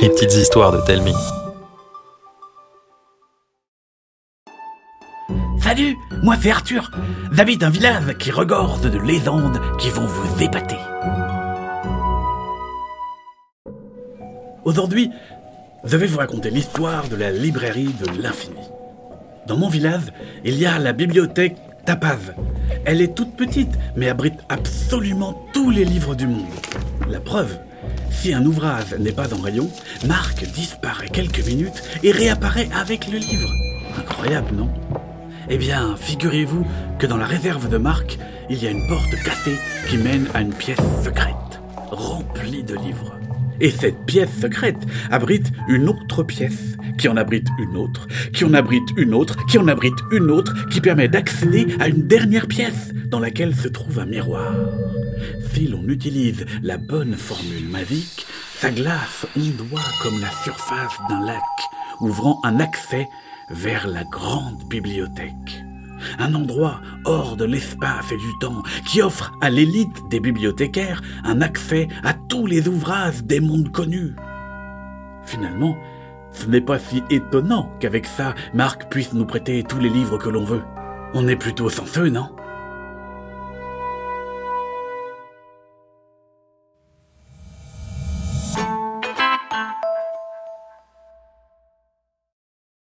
Les petites histoires de Telmi. Salut, moi c'est Arthur. J'habite un village qui regorge de légendes qui vont vous épater. Aujourd'hui, je vais vous raconter l'histoire de la librairie de l'infini. Dans mon village, il y a la bibliothèque Tapaz. Elle est toute petite, mais abrite absolument tous les livres du monde. La preuve, si un ouvrage n'est pas en rayon, Marc disparaît quelques minutes et réapparaît avec le livre. Incroyable, non? Eh bien, figurez-vous que dans la réserve de Marc, il y a une porte cassée qui mène à une pièce secrète, remplie de livres. Et cette pièce secrète abrite une autre pièce, qui en abrite une autre, qui en abrite une autre, qui en abrite une autre, qui permet d'accéder à une dernière pièce dans laquelle se trouve un miroir. Si l'on utilise la bonne formule magique, sa glace ondoie comme la surface d'un lac, ouvrant un accès vers la grande bibliothèque. Un endroit hors de l'espace et du temps qui offre à l'élite des bibliothécaires un accès à tous les ouvrages des mondes connus. Finalement, ce n'est pas si étonnant qu'avec ça, Marc puisse nous prêter tous les livres que l'on veut. On est plutôt chanceux, non?